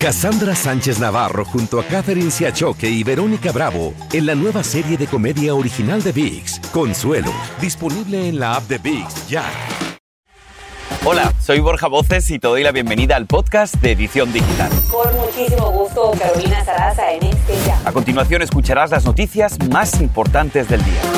Cassandra Sánchez Navarro junto a Catherine Siachoque y Verónica Bravo en la nueva serie de comedia original de VIX, Consuelo, disponible en la app de VIX ya. Hola, soy Borja Voces y te doy la bienvenida al podcast de Edición Digital. Con muchísimo gusto, Carolina Sarasa en este ya. A continuación escucharás las noticias más importantes del día.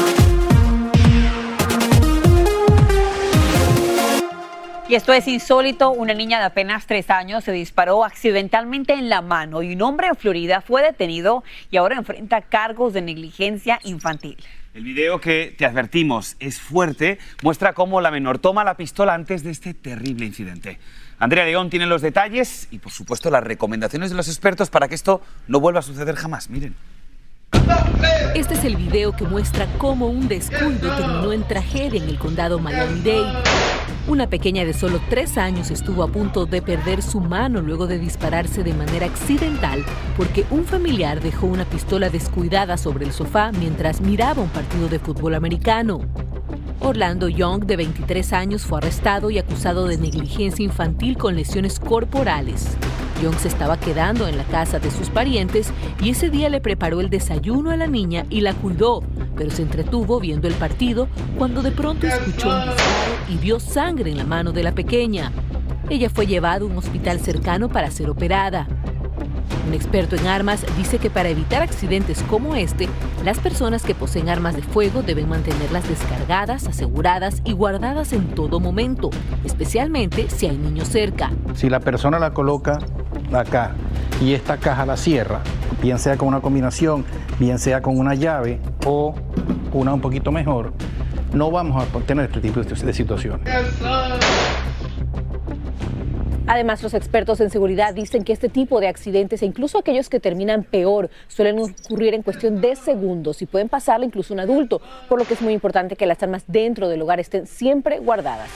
Y esto es insólito. Una niña de apenas tres años se disparó accidentalmente en la mano y un hombre en Florida fue detenido y ahora enfrenta cargos de negligencia infantil. El video que te advertimos es fuerte, muestra cómo la menor toma la pistola antes de este terrible incidente. Andrea León tiene los detalles y, por supuesto, las recomendaciones de los expertos para que esto no vuelva a suceder jamás. Miren. Este es el video que muestra cómo un descuido terminó en tragedia en el condado Miami-Dade. Una pequeña de solo tres años estuvo a punto de perder su mano luego de dispararse de manera accidental porque un familiar dejó una pistola descuidada sobre el sofá mientras miraba un partido de fútbol americano. Orlando Young, de 23 años, fue arrestado y acusado de negligencia infantil con lesiones corporales. Young se estaba quedando en la casa de sus parientes y ese día le preparó el desayuno a la niña y la cuidó, pero se entretuvo viendo el partido cuando de pronto escuchó un disparo y vio sangre en la mano de la pequeña. Ella fue llevada a un hospital cercano para ser operada. Un experto en armas dice que para evitar accidentes como este, las personas que poseen armas de fuego deben mantenerlas descargadas, aseguradas y guardadas en todo momento, especialmente si hay niños cerca. Si la persona la coloca acá y esta caja la cierra, bien sea con una combinación, bien sea con una llave o una un poquito mejor, no vamos a tener este tipo de situaciones. Además, los expertos en seguridad dicen que este tipo de accidentes, e incluso aquellos que terminan peor, suelen ocurrir en cuestión de segundos y pueden pasarle incluso un adulto, por lo que es muy importante que las armas dentro del hogar estén siempre guardadas.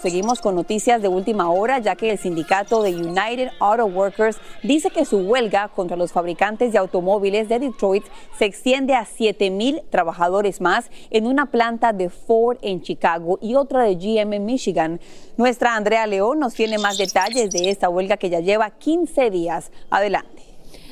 Seguimos con noticias de última hora, ya que el sindicato de United Auto Workers dice que su huelga contra los fabricantes de automóviles de Detroit se extiende a 7 mil trabajadores más en una planta de Ford en Chicago y otra de GM en Michigan. Nuestra Andrea León nos tiene más detalles de esta huelga que ya lleva 15 días. Adelante.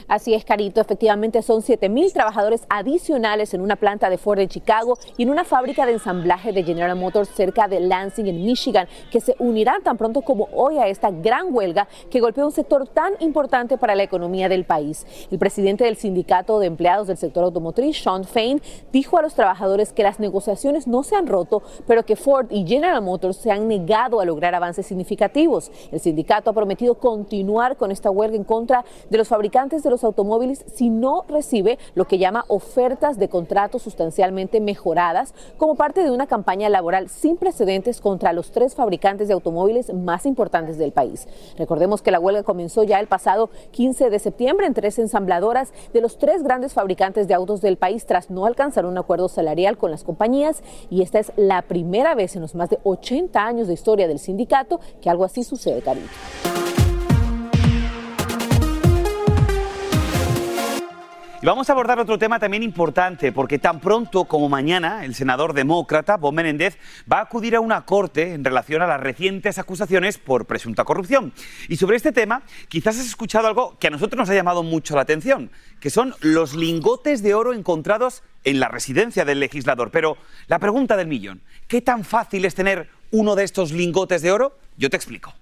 Así es, Carito. Efectivamente, son 7 mil trabajadores adicionales en una planta de Ford en Chicago y en una fábrica de ensamblaje de General Motors cerca de Lansing, en Michigan, que se unirán tan pronto como hoy a esta gran huelga que golpea un sector tan importante para la economía del país. El presidente del sindicato de empleados del sector automotriz, Sean Fain, dijo a los trabajadores que las negociaciones no se han roto, pero que Ford y General Motors se han negado a lograr avances significativos. El sindicato ha prometido continuar con esta huelga en contra de los fabricantes de los automóviles si no recibe lo que llama ofertas de contratos sustancialmente mejoradas como parte de una campaña laboral sin precedentes contra los tres fabricantes de automóviles más importantes del país. Recordemos que la huelga comenzó ya el pasado 15 de septiembre en tres ensambladoras de los tres grandes fabricantes de autos del país tras no alcanzar un acuerdo salarial con las compañías y esta es la primera vez en los más de 80 años de historia del sindicato que algo así sucede, Carito. Y vamos a abordar otro tema también importante, porque tan pronto como mañana el senador demócrata Bob Menéndez va a acudir a una corte en relación a las recientes acusaciones por presunta corrupción. Y sobre este tema, quizás has escuchado algo que a nosotros nos ha llamado mucho la atención, que son los lingotes de oro encontrados en la residencia del legislador. Pero la pregunta del millón, ¿qué tan fácil es tener uno de estos lingotes de oro? Yo te explico.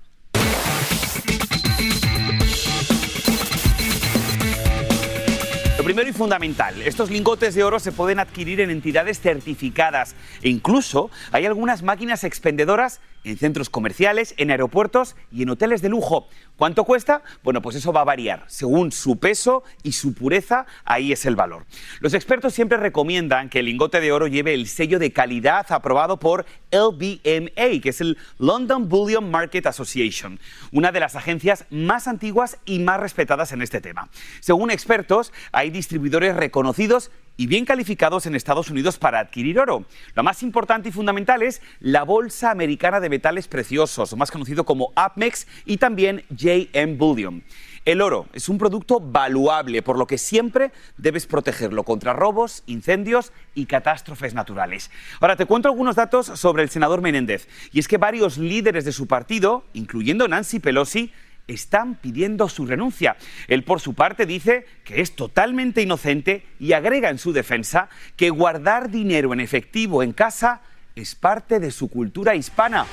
Lo primero y fundamental, estos lingotes de oro se pueden adquirir en entidades certificadas. E incluso hay algunas máquinas expendedoras en centros comerciales, en aeropuertos y en hoteles de lujo. ¿Cuánto cuesta? Bueno, pues eso va a variar. Según su peso y su pureza, ahí es el valor. Los expertos siempre recomiendan que el lingote de oro lleve el sello de calidad aprobado por LBMA, que es el London Bullion Market Association, una de las agencias más antiguas y más respetadas en este tema. Según expertos, hay distribuidores reconocidos y bien calificados en Estados Unidos para adquirir oro. Lo más importante y fundamental es la Bolsa Americana de Metales Preciosos, más conocido como APMEX, y también JM Bullion. El oro es un producto valuable, por lo que siempre debes protegerlo contra robos, incendios y catástrofes naturales. Ahora te cuento algunos datos sobre el senador Menéndez. Y es que varios líderes de su partido, incluyendo Nancy Pelosi, están pidiendo su renuncia. Él, por su parte, dice que es totalmente inocente y agrega en su defensa que guardar dinero en efectivo en casa es parte de su cultura hispana.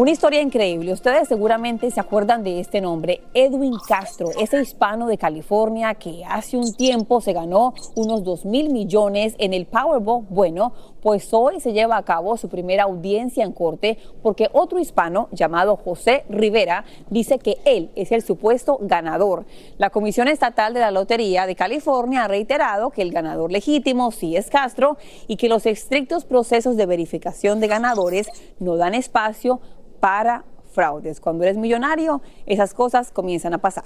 Una historia increíble. Ustedes seguramente se acuerdan de este nombre, Edwin Castro, ese hispano de California que hace un tiempo se ganó unos 2 mil millones en el Powerball. Bueno, pues hoy se lleva a cabo su primera audiencia en corte porque otro hispano llamado José Rivera dice que él es el supuesto ganador. La Comisión Estatal de la Lotería de California ha reiterado que el ganador legítimo sí es Castro y que los estrictos procesos de verificación de ganadores no dan espacio para fraudes. Cuando eres millonario, esas cosas comienzan a pasar.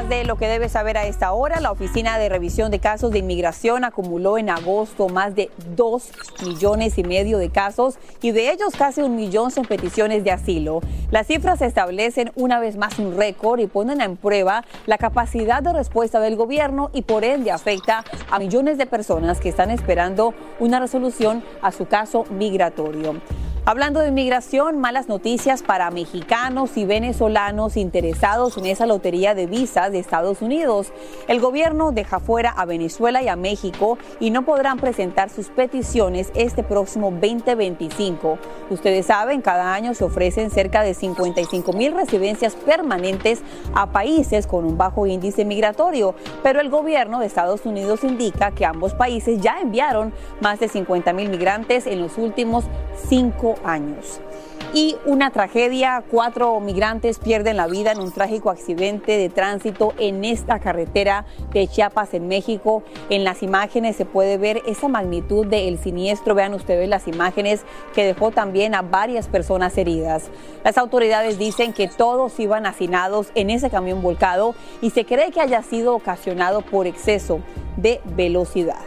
Más de lo que debes saber a esta hora, la Oficina de Revisión de Casos de Inmigración acumuló en agosto más de 2 millones y medio de casos y de ellos casi un millón son peticiones de asilo. Las cifras establecen una vez más un récord y ponen en prueba la capacidad de respuesta del gobierno y por ende afecta a millones de personas que están esperando una resolución a su caso migratorio. Hablando de inmigración, malas noticias para mexicanos y venezolanos interesados en esa lotería de visas de Estados Unidos. El gobierno deja fuera a Venezuela y a México y no podrán presentar sus peticiones este próximo 2025. Ustedes saben, cada año se ofrecen cerca de 55 mil residencias permanentes a países con un bajo índice migratorio, pero el gobierno de Estados Unidos indica que ambos países ya enviaron más de 50 mil migrantes en los últimos cinco años. Y una tragedia, cuatro migrantes pierden la vida en un trágico accidente de tránsito en esta carretera de Chiapas en México. En las imágenes se puede ver esa magnitud del siniestro. Vean ustedes las imágenes que dejó también a varias personas heridas. Las autoridades dicen que todos iban hacinados en ese camión volcado y se cree que haya sido ocasionado por exceso de velocidad.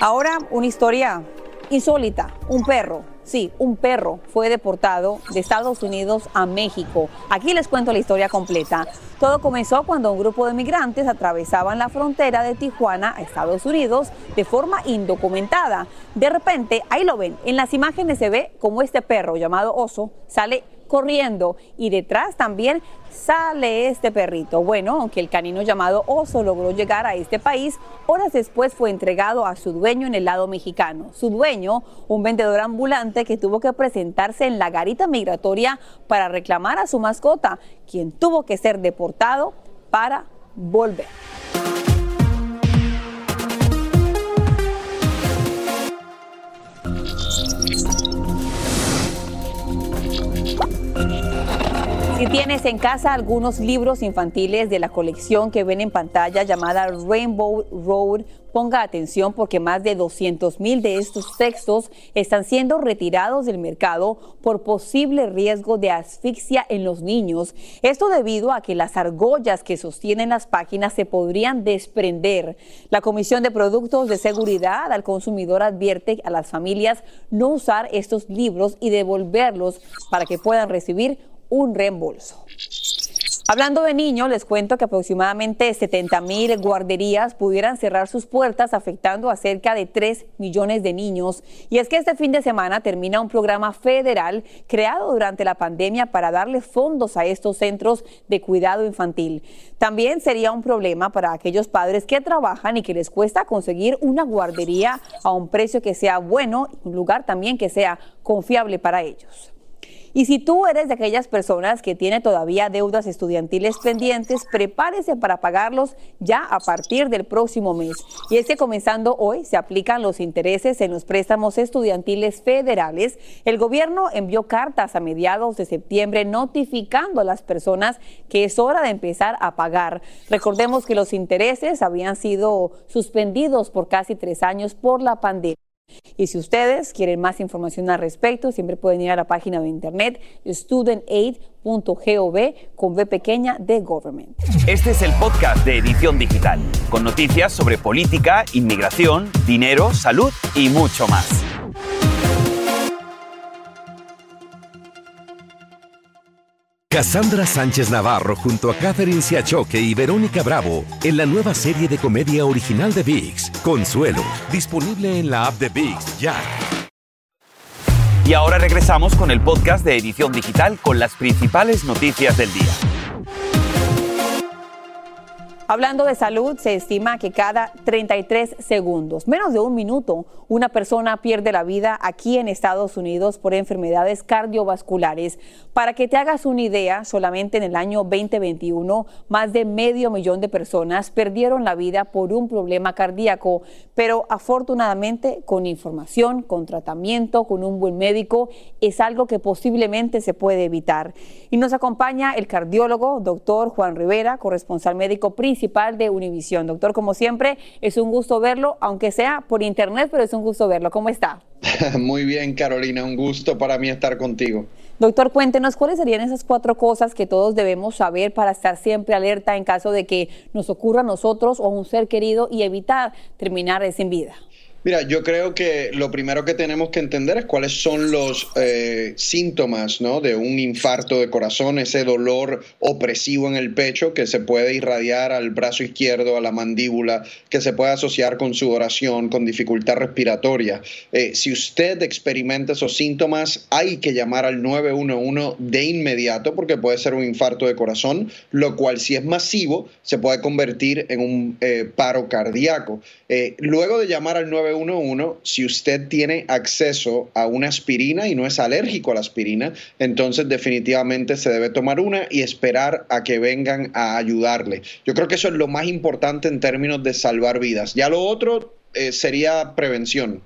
Ahora una historia insólita, un perro Sí, un perro fue deportado de Estados Unidos a México. Aquí les cuento la historia completa. Todo comenzó cuando un grupo de migrantes atravesaban la frontera de Tijuana a Estados Unidos de forma indocumentada. De repente, ahí lo ven, en las imágenes se ve como este perro llamado Oso sale corriendo y detrás también sale este perrito. Bueno, aunque el canino llamado Oso logró llegar a este país, horas después fue entregado a su dueño en el lado mexicano. Su dueño, un vendedor ambulante que tuvo que presentarse en la garita migratoria para reclamar a su mascota, quien tuvo que ser deportado para volver. Si tienes en casa algunos libros infantiles de la colección que ven en pantalla llamada Rainbow Road, ponga atención porque más de 200 mil de estos textos están siendo retirados del mercado por posible riesgo de asfixia en los niños. Esto debido a que las argollas que sostienen las páginas se podrían desprender. La Comisión de Productos de Seguridad al Consumidor advierte a las familias no usar estos libros y devolverlos para que puedan recibir un reembolso. Hablando de niños, les cuento que aproximadamente 70 mil guarderías pudieran cerrar sus puertas, afectando a cerca de 3 millones de niños. Y es que este fin de semana termina un programa federal creado durante la pandemia para darle fondos a estos centros de cuidado infantil. También sería un problema para aquellos padres que trabajan y que les cuesta conseguir una guardería a un precio que sea bueno, un lugar también que sea confiable para ellos. Y si tú eres de aquellas personas que tiene todavía deudas estudiantiles pendientes, prepárese para pagarlos ya a partir del próximo mes. Y es que comenzando hoy se aplican los intereses en los préstamos estudiantiles federales. El gobierno envió cartas a mediados de septiembre notificando a las personas que es hora de empezar a pagar. Recordemos que los intereses habían sido suspendidos por casi tres años por la pandemia. Y si ustedes quieren más información al respecto, siempre pueden ir a la página de internet studentaid.gov con B pequeña de Government. Este es el podcast de Edición Digital, con noticias sobre política, inmigración, dinero, salud y mucho más. Cassandra Sánchez Navarro junto a Catherine Siachoque y Verónica Bravo en la nueva serie de comedia original de VIX, Consuelo, disponible en la app de VIX ya. Y ahora regresamos con el podcast de Edición Digital con las principales noticias del día. Hablando de salud, se estima que cada 33 segundos, menos de un minuto, una persona pierde la vida aquí en Estados Unidos por enfermedades cardiovasculares. Para que te hagas una idea, solamente en el año 2021, más de medio millón de personas perdieron la vida por un problema cardíaco. Pero afortunadamente, con información, con tratamiento, con un buen médico, es algo que posiblemente se puede evitar. Y nos acompaña el cardiólogo, doctor Juan Rivera, corresponsal médico principal de Univisión. Doctor, como siempre, es un gusto verlo, aunque sea por internet, pero es un gusto verlo. ¿Cómo está? Muy bien, Carolina, un gusto para mí estar contigo. Doctor, cuéntenos cuáles serían esas cuatro cosas que todos debemos saber para estar siempre alerta en caso de que nos ocurra a nosotros o a un ser querido y evitar terminar sin vida. Mira, yo creo que lo primero que tenemos que entender es cuáles son los eh, síntomas ¿no? de un infarto de corazón, ese dolor opresivo en el pecho que se puede irradiar al brazo izquierdo, a la mandíbula, que se puede asociar con sudoración, con dificultad respiratoria. Eh, si usted experimenta esos síntomas, hay que llamar al 911 de inmediato porque puede ser un infarto de corazón, lo cual si es masivo se puede convertir en un eh, paro cardíaco. luego de llamar al 911, si usted tiene acceso a una aspirina y no es alérgico a la aspirina, entonces definitivamente se debe tomar una y esperar a que vengan a ayudarle. Yo creo que eso es lo más importante en términos de salvar vidas. Ya lo otro eh, sería prevención.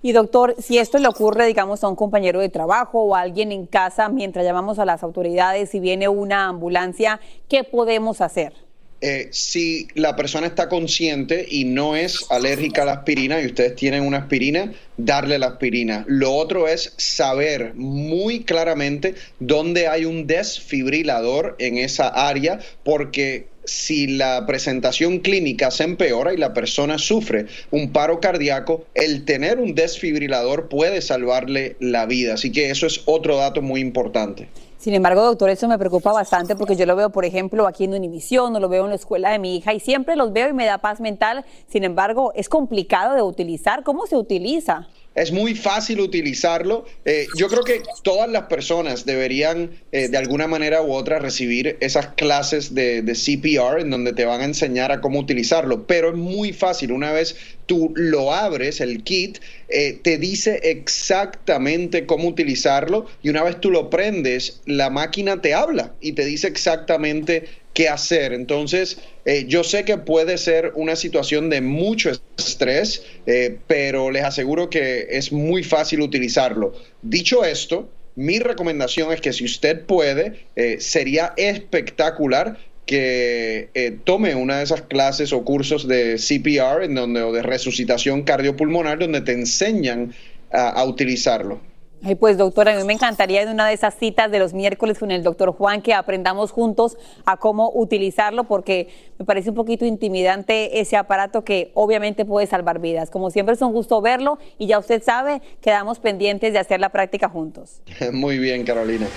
Y doctor, si esto le ocurre, digamos, a un compañero de trabajo o a alguien en casa mientras llamamos a las autoridades y viene una ambulancia, ¿qué podemos hacer? Eh, si la persona está consciente y no es alérgica a la aspirina y ustedes tienen una aspirina, darle la aspirina. Lo otro es saber muy claramente dónde hay un desfibrilador en esa área porque si la presentación clínica se empeora y la persona sufre un paro cardíaco, el tener un desfibrilador puede salvarle la vida. Así que eso es otro dato muy importante. Sin embargo, doctor, eso me preocupa bastante porque yo lo veo, por ejemplo, aquí en Univisión, o lo veo en la escuela de mi hija y siempre los veo y me da paz mental. Sin embargo, es complicado de utilizar. ¿Cómo se utiliza? Es muy fácil utilizarlo. Eh, yo creo que todas las personas deberían eh, de alguna manera u otra recibir esas clases de, CPR en donde te van a enseñar a cómo utilizarlo, pero es muy fácil. Una vez tú lo abres, el kit, eh, te dice exactamente cómo utilizarlo y una vez tú lo prendes, la máquina te habla y te dice exactamente qué hacer. Entonces, eh, yo sé que puede ser una situación de mucho estrés, eh, pero les aseguro que es muy fácil utilizarlo. Dicho esto, mi recomendación es que si usted puede, eh, sería espectacular que tome una de esas clases o cursos de CPR en donde, o de resucitación cardiopulmonar donde te enseñan a utilizarlo. Ay, pues doctora, a mí me encantaría en una de esas citas de los miércoles con el doctor Juan que aprendamos juntos a cómo utilizarlo porque me parece un poquito intimidante ese aparato que obviamente puede salvar vidas. Como siempre es un gusto verlo y ya usted sabe, quedamos pendientes de hacer la práctica juntos. Muy bien, Carolina.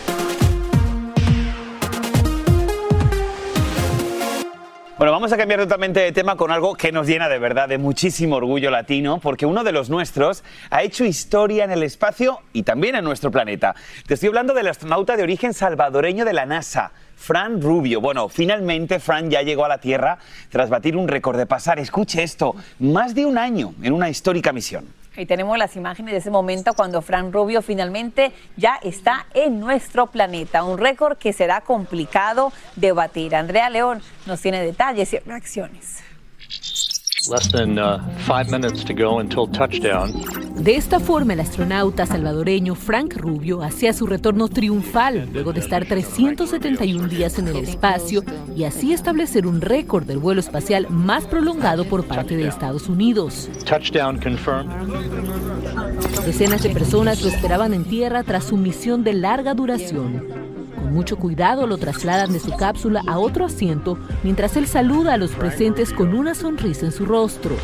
Bueno, vamos a cambiar totalmente de tema con algo que nos llena de verdad de muchísimo orgullo latino, porque uno de los nuestros ha hecho historia en el espacio y también en nuestro planeta. Te estoy hablando del astronauta de origen salvadoreño de la NASA, Fran Rubio. Bueno, finalmente Fran ya llegó a la Tierra tras batir un récord de pasar, escuche esto, más de un año en una histórica misión. Ahí tenemos las imágenes de ese momento cuando Fran Rubio finalmente ya está en nuestro planeta. Un récord que será complicado de batir. Andrea León nos tiene detalles y reacciones. De esta forma, el astronauta salvadoreño Frank Rubio hacía su retorno triunfal luego de estar 371 días en el espacio y así establecer un récord del vuelo espacial más prolongado por parte de Estados Unidos. Decenas de personas lo esperaban en tierra tras su misión de larga duración mucho cuidado lo trasladan de su cápsula a otro asiento mientras él saluda a los presentes con una sonrisa en su rostro.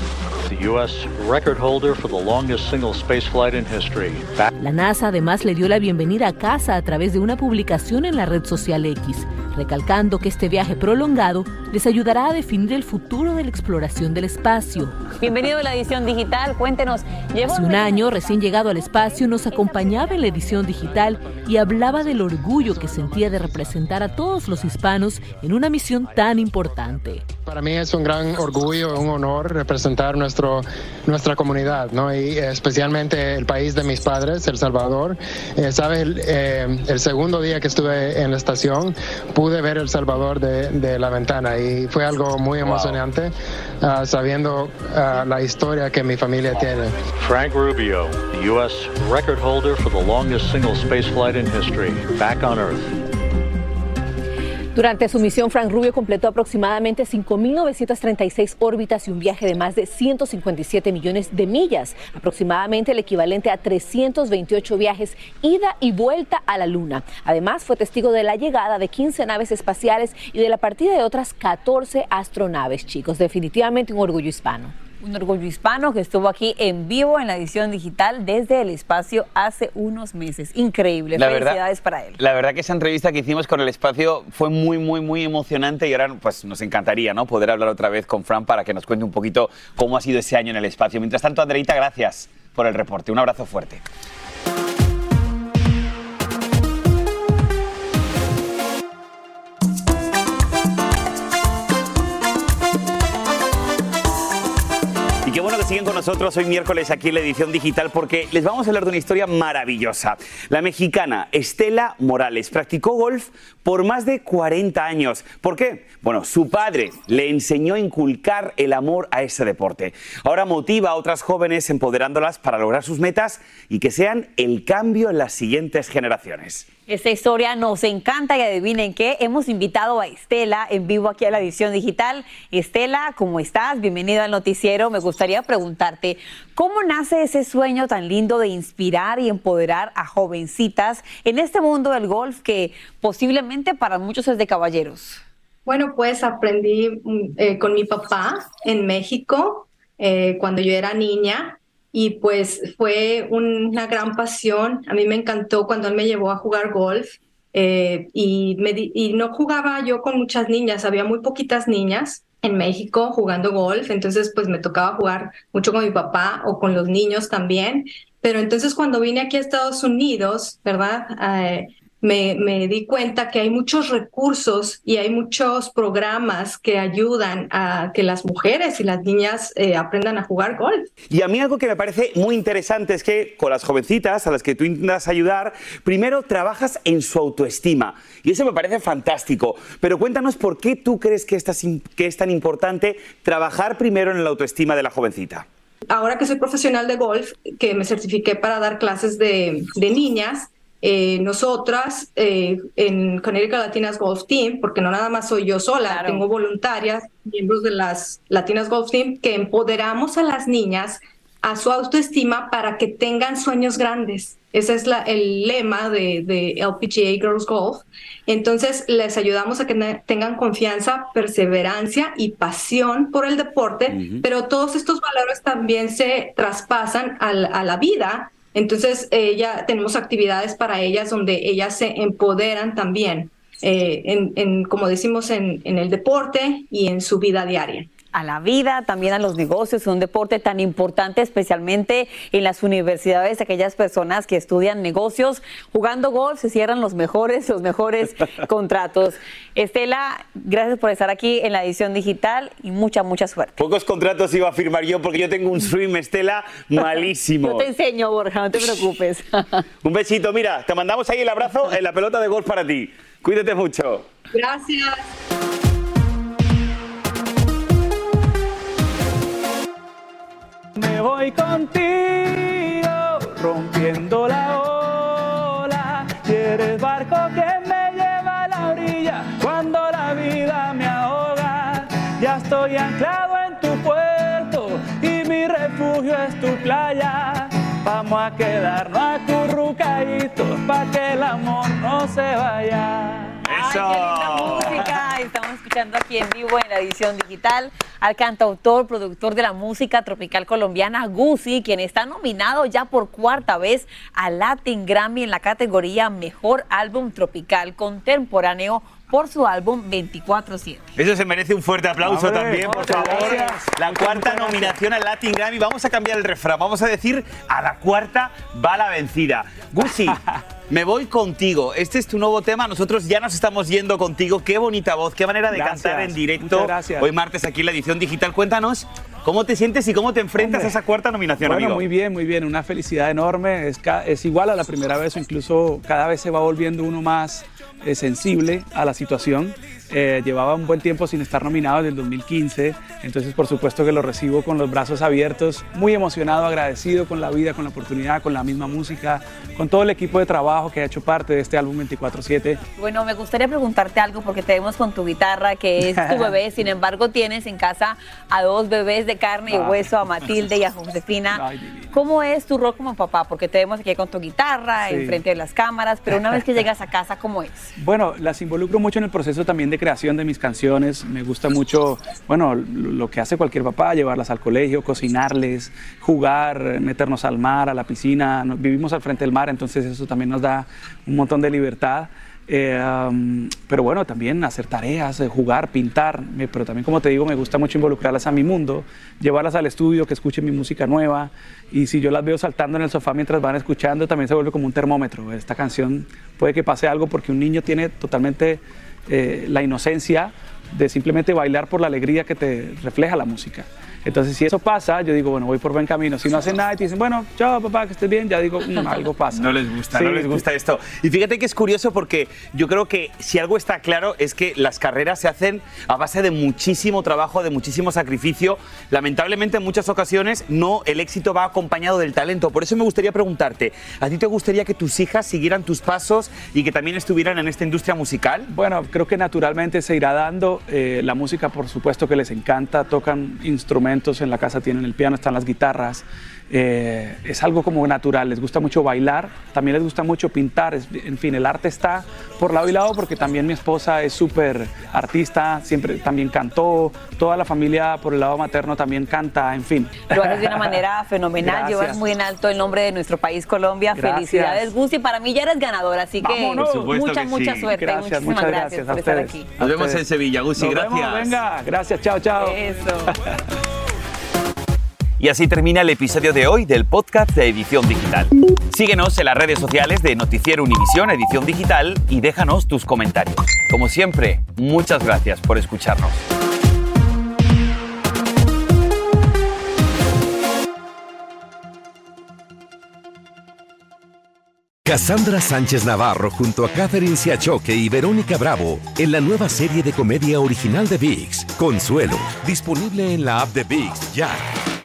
La NASA además le dio la bienvenida a casa a través de una publicación en la red social X, recalcando que este viaje prolongado les ayudará a definir el futuro de la exploración del espacio. Bienvenido a la edición digital, cuéntenos. Hace un año, recién llegado al espacio, nos acompañaba en la edición digital y hablaba del orgullo que sentía de representar a todos los hispanos en una misión tan importante. Para mí es un gran orgullo, un honor representar nuestro, nuestra comunidad, ¿no? y especialmente el país de mis padres, El Salvador. Eh, ¿Sabes? El, eh, el, segundo día que estuve en la estación, pude ver El Salvador de, de la ventana y fue algo muy emocionante uh, sabiendo uh, la historia que mi familia tiene. Frank Rubio, the U.S. record holder for the longest single space flight in history, back on Earth. Durante su misión, Frank Rubio completó aproximadamente 5.936 órbitas y un viaje de más de 157 millones de millas, aproximadamente el equivalente a 328 viajes ida y vuelta a la Luna. Además, fue testigo de la llegada de 15 naves espaciales y de la partida de otras 14 astronaves, chicos. Definitivamente un orgullo hispano un orgullo hispano que estuvo aquí en vivo en la edición digital desde el espacio hace unos meses. Increíble. La Felicidades para él. La verdad que esa entrevista que hicimos con el espacio fue muy, muy, muy emocionante y ahora pues nos encantaría ¿no? poder hablar otra vez con Fran para que nos cuente un poquito cómo ha sido ese año en el espacio. Mientras tanto, Andreita, gracias por el reporte. Un abrazo fuerte. Qué bueno que siguen con nosotros hoy miércoles aquí en la edición digital porque les vamos a hablar de una historia maravillosa. La mexicana Estela Morales practicó golf por más de 40 años. ¿Por qué? Bueno, su padre le enseñó a inculcar el amor a ese deporte. Ahora motiva a otras jóvenes empoderándolas para lograr sus metas y que sean el cambio en las siguientes generaciones. Esta historia nos encanta y adivinen qué, hemos invitado a Estela en vivo aquí a la edición digital. Estela, ¿cómo estás? Bienvenida al noticiero. Me gustaría preguntarte, ¿cómo nace ese sueño tan lindo de inspirar y empoderar a jovencitas en este mundo del golf que posiblemente para muchos es de caballeros? Bueno, pues aprendí mm, eh, con mi papá en México eh, cuando yo era niña y pues fue una gran pasión. A mí me encantó cuando él me llevó a jugar golf eh, y, me y no jugaba yo con muchas niñas, había muy poquitas niñas en México jugando golf, entonces pues me tocaba jugar mucho con mi papá o con los niños también. Pero entonces cuando vine aquí a Estados Unidos, ¿verdad? Eh, me, di cuenta que hay muchos recursos y hay muchos programas que ayudan a que las mujeres y las niñas eh, aprendan a jugar golf. Y a mí algo que me parece muy interesante es que con las jovencitas a las que tú intentas ayudar, primero trabajas en su autoestima. Y eso me parece fantástico. Pero cuéntanos por qué tú crees que, que es tan importante trabajar primero en la autoestima de la jovencita. Ahora que soy profesional de golf, que me certifiqué para dar clases de, de niñas, eh, nosotras eh, en Connecticut Latinas Golf Team, porque no nada más soy yo sola, tengo voluntarias, miembros de las Latinas Golf Team, que empoderamos a las niñas a su autoestima para que tengan sueños grandes. Ese es la, el lema de, de, LPGA Girls Golf. Entonces, les ayudamos a que tengan confianza, perseverancia y pasión por el deporte, pero todos estos valores también se traspasan a la vida entonces, ella, tenemos actividades para ellas donde ellas se empoderan también, eh, en, como decimos, en el deporte y en su vida diaria a la vida, también a los negocios, un deporte tan importante, especialmente en las universidades, aquellas personas que estudian negocios, jugando golf, se cierran los mejores, los mejores contratos. Estela, gracias por estar aquí en la edición digital y mucha, mucha suerte. Pocos contratos iba a firmar yo porque yo tengo un stream, Estela, malísimo. yo te enseño, Borja, no te preocupes. un besito, mira, te mandamos ahí el abrazo en la pelota de golf para ti. Cuídate mucho. Gracias. me voy contigo, rompiendo la ola. Y eres barco que me lleva a la orilla cuando la vida me ahoga. Ya estoy anclado en tu puerto y mi refugio es tu playa. Vamos a quedarnos acurrucaditos para que el amor no se vaya. Eso escuchando aquí en vivo en la edición digital al cantautor, productor de la música tropical colombiana, Guzzi, quien está nominado ya por cuarta vez al Latin Grammy en la categoría Mejor Álbum Tropical Contemporáneo por su álbum 24-7. Eso se merece un fuerte aplauso Hombre, también, por favor. gracias. La cuarta nominación al Latin Grammy. Vamos a cambiar el refrán. Vamos a decir a la cuarta va la vencida. Gusi, me voy contigo. Este es tu nuevo tema. Nosotros ya nos estamos yendo contigo. Qué bonita voz, qué manera de Gracias. cantar en directo. Gracias. Hoy martes aquí en la edición digital. Cuéntanos cómo te sientes y cómo te enfrentas Hombre. a esa cuarta nominación, Bueno, amigo. muy bien, muy bien. Una felicidad enorme. Es, es igual a la primera vez o incluso cada vez se va volviendo uno más eh, sensible a la situación. Eh, llevaba un buen tiempo sin estar nominado desde el 2015, entonces por supuesto que lo recibo con los brazos abiertos, muy emocionado, agradecido con la vida, con la oportunidad, con la misma música, con todo el equipo de trabajo que ha hecho parte de este álbum 24/7. Bueno, me gustaría preguntarte algo porque te vemos con tu guitarra, que es tu bebé. Sin embargo, tienes en casa a dos bebés de carne y hueso, a Matilde y a Josefina. ¿Cómo es tu rol como papá? Porque te vemos aquí con tu guitarra, Sí. enfrente de las cámaras, pero una vez que llegas a casa, ¿cómo es? Bueno, las involucro mucho en el proceso también de creación de mis canciones. Me gusta mucho, bueno, lo que hace cualquier papá, llevarlas al colegio, cocinarles, jugar, meternos al mar, a la piscina. Vivimos al frente del mar, entonces eso también nos da un montón de libertad. Eh, pero bueno, también hacer tareas, eh, jugar, pintar, pero también como te digo, me gusta mucho involucrarlas a mi mundo, llevarlas al estudio, que escuchen mi música nueva y si yo las veo saltando en el sofá mientras van escuchando, también se vuelve como un termómetro. Esta canción puede que pase algo porque un niño tiene totalmente eh, la inocencia de simplemente bailar por la alegría que te refleja la música. Entonces, si eso pasa, yo digo, bueno, voy por buen camino. Si no hacen nada y te dicen, bueno, chao, papá, que estés bien, ya digo, "Mm, algo pasa. No les gusta, Sí, no les gusta esto. Y fíjate que es curioso porque yo creo que si algo está claro es que las carreras se hacen a base de muchísimo trabajo, de muchísimo sacrificio. Lamentablemente en muchas ocasiones no el éxito va acompañado del talento. Por eso me gustaría preguntarte, ¿a ti te gustaría que tus hijas siguieran tus pasos y que también estuvieran en esta industria musical? Bueno, creo que naturalmente se irá dando. Eh, la música, por supuesto, que les encanta. Tocan instrumentos en la casa, tienen el piano, están las guitarras. Eh, es algo como natural. Les gusta mucho bailar, también les gusta mucho pintar. Es- en fin, el arte está por lado y lado porque también mi esposa es súper artista, siempre también cantó. Toda la familia por el lado materno también canta, en fin. Lo haces de una manera fenomenal, Gracias. llevas muy en alto el nombre de nuestro país, Colombia. Gracias. Felicidades, Gusti. Para mí ya eres ganador, así que mucha, que mucha sí. suerte. Gracias, Muchísimas muchas gracias, gracias, por a estar aquí. Nos vemos en Sevilla, Nos gracias. vemos, venga, gracias, chao, chao. Eso. Y así termina el episodio de hoy del podcast de Edición Digital. Síguenos en las redes sociales de Noticiero Univisión Edición Digital y déjanos tus comentarios. Como siempre, muchas gracias por escucharnos. Cassandra Sánchez Navarro junto a Catherine Siachoque y Verónica Bravo en la nueva serie de comedia original de VIX, Consuelo, disponible en la app de VIX ya.